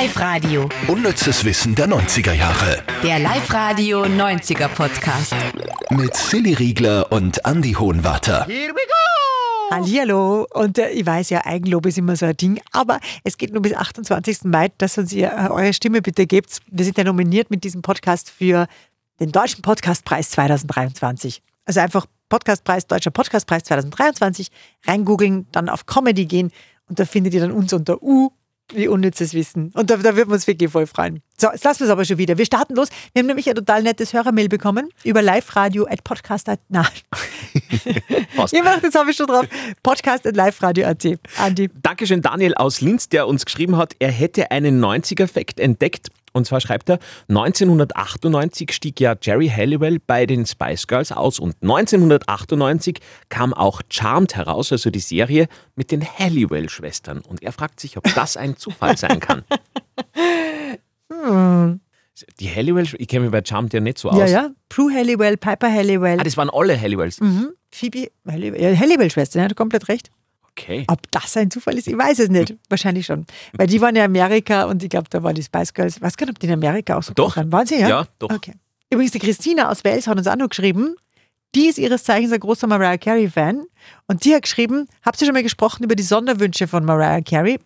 Live-Radio. Unnützes Wissen der 90er Jahre. Der Live-Radio 90er Podcast. Mit Silly Riegler und Andy Hohenwarter. Hallihallo. Und äh, ich weiß ja, Eigenlob ist immer so ein Ding, aber es geht nur bis 28. Mai, dass uns ihr äh, eure Stimme bitte gebt. Wir sind ja nominiert mit diesem Podcast für den Deutschen Podcastpreis 2023. Also einfach Podcastpreis, Deutscher Podcastpreis 2023, reingoogeln, dann auf Comedy gehen und da findet ihr dann uns unter U wie unnützes Wissen. Und da, da würden wir uns wirklich voll freuen. So, jetzt lassen wir es aber schon wieder. Wir starten los. Wir haben nämlich ein total nettes Hörermail bekommen über liveradio at podcast. Nein. Macht, jetzt habe ich schon drauf. Podcast at liveradio.at. Andi. Dankeschön, Daniel aus Linz, der uns geschrieben hat, er hätte einen 90er-Fact entdeckt. Und zwar schreibt er, 1998 stieg ja Jerry Halliwell bei den Spice Girls aus und 1998 kam auch Charmed heraus, also die Serie mit den Halliwell-Schwestern. Und er fragt sich, ob das ein Zufall sein kann. Die Halliwell, ich kenne mich bei Charmed ja nicht so aus. Ja, ja. Prue Halliwell, Piper Halliwell, Ah, das waren alle Halliwells. mhm. Phoebe Halliwell, ja, Halliwell-Schwester, ja, hat komplett recht. Okay. Ob das ein Zufall ist, ich weiß es nicht. Wahrscheinlich schon. Weil die waren ja in Amerika und ich glaube, da waren die Spice Girls. Ich weiß gar nicht, ob die in Amerika auch so Doch. waren. Waren sie, ja? Ja, doch. Okay. Übrigens, die Christina aus Wales hat uns auch noch geschrieben. Die ist ihres Zeichens ein großer Mariah Carey-Fan. Und die hat geschrieben, habt ihr schon mal gesprochen über die Sonderwünsche von Mariah Carey?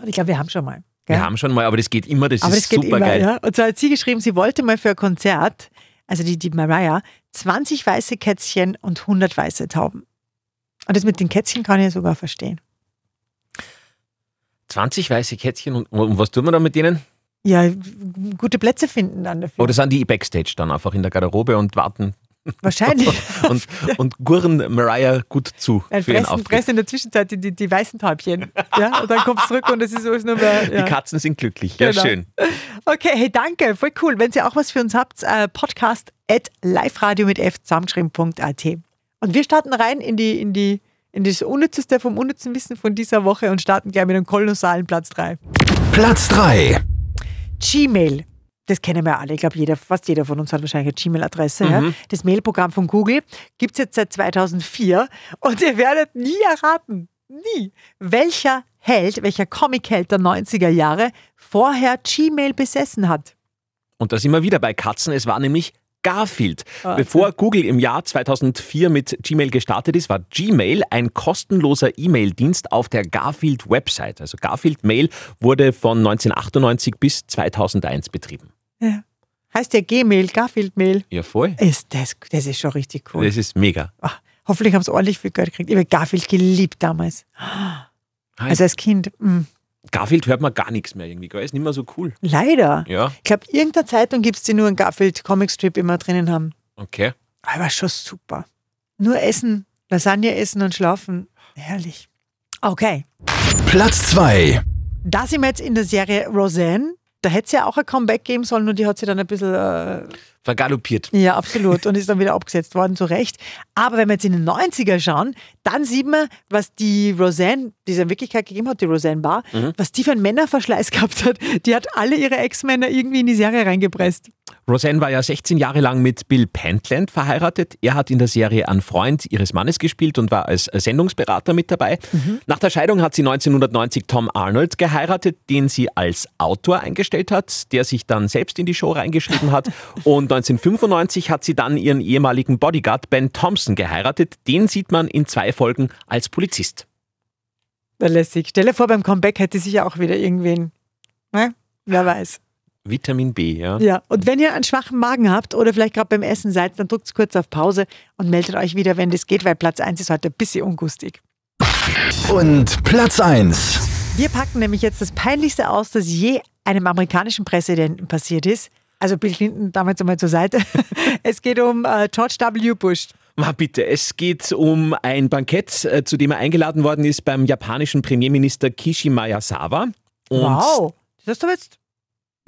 Und ich glaube, wir haben schon mal. Gell? Wir haben schon mal, aber das geht immer, das Aber ist das super immer, geil. ja. Und zwar hat sie geschrieben, sie wollte mal für ein Konzert, also die, die Mariah, 20 weiße Kätzchen und 100 weiße Tauben. Und das mit den Kätzchen kann ich sogar verstehen. 20 weiße Kätzchen und, und was tun wir da mit denen? Ja, gute Plätze finden dann dafür. Oder sind die Backstage dann einfach in der Garderobe und warten Wahrscheinlich. und, und gurren Mariah gut zu Dann für fressen, fressen in der Zwischenzeit die, die, die weißen Täubchen. Ja, und dann kommt es zurück und es ist alles nur mehr. Ja. Die Katzen sind glücklich. Ja, Genau. schön. Okay, hey, danke, voll cool. Wenn ihr auch was für uns habt, äh, podcast at liveradio mit f zusammengeschrieben.at. Und wir starten rein in die, in die, in das Unnützeste vom unnützen Wissen von dieser Woche und starten gleich mit einem kolossalen Platz 3. Platz 3. Gmail. Das kennen wir alle. Ich glaube, jeder, fast jeder von uns hat wahrscheinlich eine Gmail-Adresse. Ja? Das Mailprogramm von Google gibt es jetzt seit 2004 und ihr werdet nie erraten, nie, welcher Held, welcher Comic-Held der 90er Jahre vorher Gmail besessen hat. Und da sind wir wieder bei Katzen. Es war nämlich Garfield. Ah, Bevor Google im Jahr 2004 mit Gmail gestartet ist, war Gmail ein kostenloser E-Mail-Dienst auf der Garfield-Website. Also Garfield Mail wurde von 1998 bis 2001 betrieben. Ja. Heißt ja Gmail, Garfield-Mail. Ja, voll. Ist das, das ist schon richtig cool. Das ist mega. Ach, hoffentlich haben sie ordentlich viel Geld gekriegt. Ich habe Garfield geliebt damals. Also als Kind. mm, Garfield hört man gar nichts mehr irgendwie. gell? Ist nicht mehr so cool. Leider. Ja, Ich glaube, irgendeiner Zeitung gibt es, die nur einen Garfield-Comicstrip immer drinnen haben. okay. Aber schon super. Nur essen, Lasagne essen und schlafen. Herrlich. Okay. Platz 2. Da sind wir jetzt in der Serie Roseanne. Da hätte es ja auch ein Comeback geben sollen, nur die hat sie dann ein bisschen. Äh, Vergaloppiert. ja, absolut. Und ist dann wieder abgesetzt worden, zu Recht. Aber wenn wir jetzt in den 90er schauen, dann sieht man, was die Roseanne, die es in Wirklichkeit gegeben hat, die Roseanne Bar, was die für einen Männerverschleiß gehabt hat. Die hat alle ihre Ex-Männer irgendwie in die Serie reingepresst. Roseanne war ja 16 Jahre lang mit Bill Pentland verheiratet. Er hat in der Serie einen Freund ihres Mannes gespielt und war als Sendungsberater mit dabei. Nach der Scheidung hat sie 1990 Tom Arnold geheiratet, den sie als Autor eingestellt hat, der sich dann selbst in die Show reingeschrieben hat. Und 1995 hat sie dann ihren ehemaligen Bodyguard Ben Thompson geheiratet. Den sieht man in zwei Folgen als Polizist. Da lässig. Stell dir vor, beim Comeback hätte sich ja auch wieder irgendwen. Ne? Wer weiß. Vitamin B, ja. Ja, und wenn ihr einen schwachen Magen habt oder vielleicht gerade beim Essen seid, dann drückt kurz auf Pause und meldet euch wieder, wenn das geht, weil Platz 1 ist heute ein bisschen ungustig. Und Platz 1. Wir packen nämlich jetzt das Peinlichste aus, das je einem amerikanischen Präsidenten passiert ist. Also Bill Clinton damals einmal zur Seite. Es geht um äh, George W. Bush. Ma bitte, es geht um ein Bankett, äh, zu dem er eingeladen worden ist beim japanischen Premierminister Kishi Miyazawa. Und wow. Das hast du jetzt.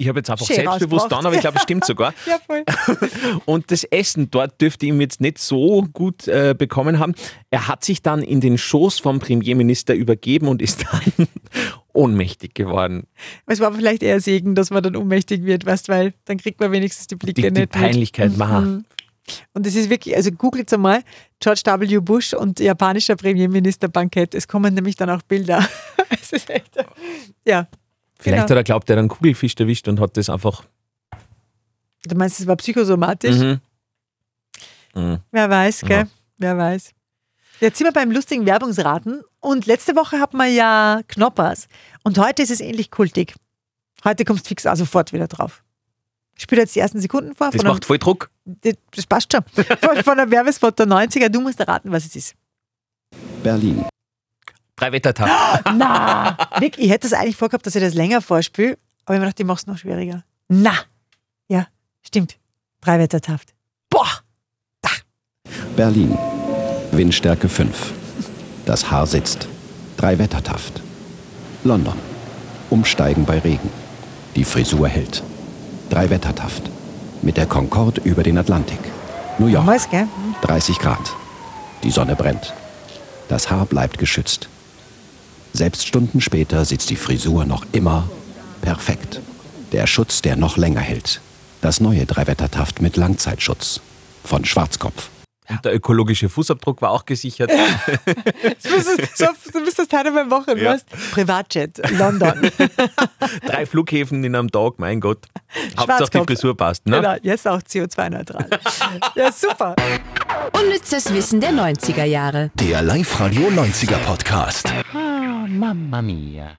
Ich habe jetzt einfach Schön selbstbewusst dann, aber ich glaube, es stimmt sogar. Ja, voll. Und das Essen dort dürfte ihm jetzt nicht so gut äh, bekommen haben. Er hat sich dann in den Schoß vom Premierminister übergeben und ist dann ohnmächtig geworden. Es war vielleicht eher Segen, dass man dann ohnmächtig wird, weißt, weil dann kriegt man wenigstens die Blicke Die, die nicht mit. Peinlichkeit. Mhm. Und es ist wirklich, also googelt einmal George W. Bush und japanischer Premierminister Bankett. Es kommen nämlich dann auch Bilder. es ist echt, ja. Vielleicht Genau. hat er glaubt, er hat einen Kugelfisch erwischt und hat das einfach. Du meinst, es war psychosomatisch? Mhm. Mhm. Wer weiß, gell? Ja. Wer weiß. Jetzt sind wir beim lustigen Werbungsraten und letzte Woche hatten wir ja Knoppers und heute ist es ähnlich kultig. Heute kommst du fix auch sofort wieder drauf. Ich spiele jetzt die ersten Sekunden vor. Das von einem- macht voll Druck. das, das passt schon. Von, von einem Werbespot der 90er. Du musst erraten, was es ist. Berlin. Drei Wettertag. Na, Vic, ich hätte es eigentlich vorgehabt, dass ich das länger vorspiele, aber ich mir gedacht, ich mache es noch schwieriger. Na, ja, stimmt. Drei Wettertaft. Boah, Berlin. Windstärke 5. Das Haar sitzt. Drei Wettertaft. London. Umsteigen bei Regen. Die Frisur hält. Drei Wettertaft. Mit der Concorde über den Atlantik. New York. damals, gell? 30 Grad. Die Sonne brennt. Das Haar bleibt geschützt. Selbst Stunden später sitzt die Frisur noch immer perfekt. Der Schutz, der noch länger hält. Das neue Dreiwettertaft mit Langzeitschutz. Von Schwarzkopf. Und der ökologische Fußabdruck war auch gesichert. Du bist, so, du bist das Teil beim Wochen, Ja. weißt Privatjet, London. Drei Flughäfen in einem Tag, mein Gott. Hauptsache die. Frisur passt. Ne? Genau, jetzt auch CO2-neutral. Ja, super. Unnützes Wissen der 90er Jahre. Der Live-Radio 90er Podcast. Mamma mia.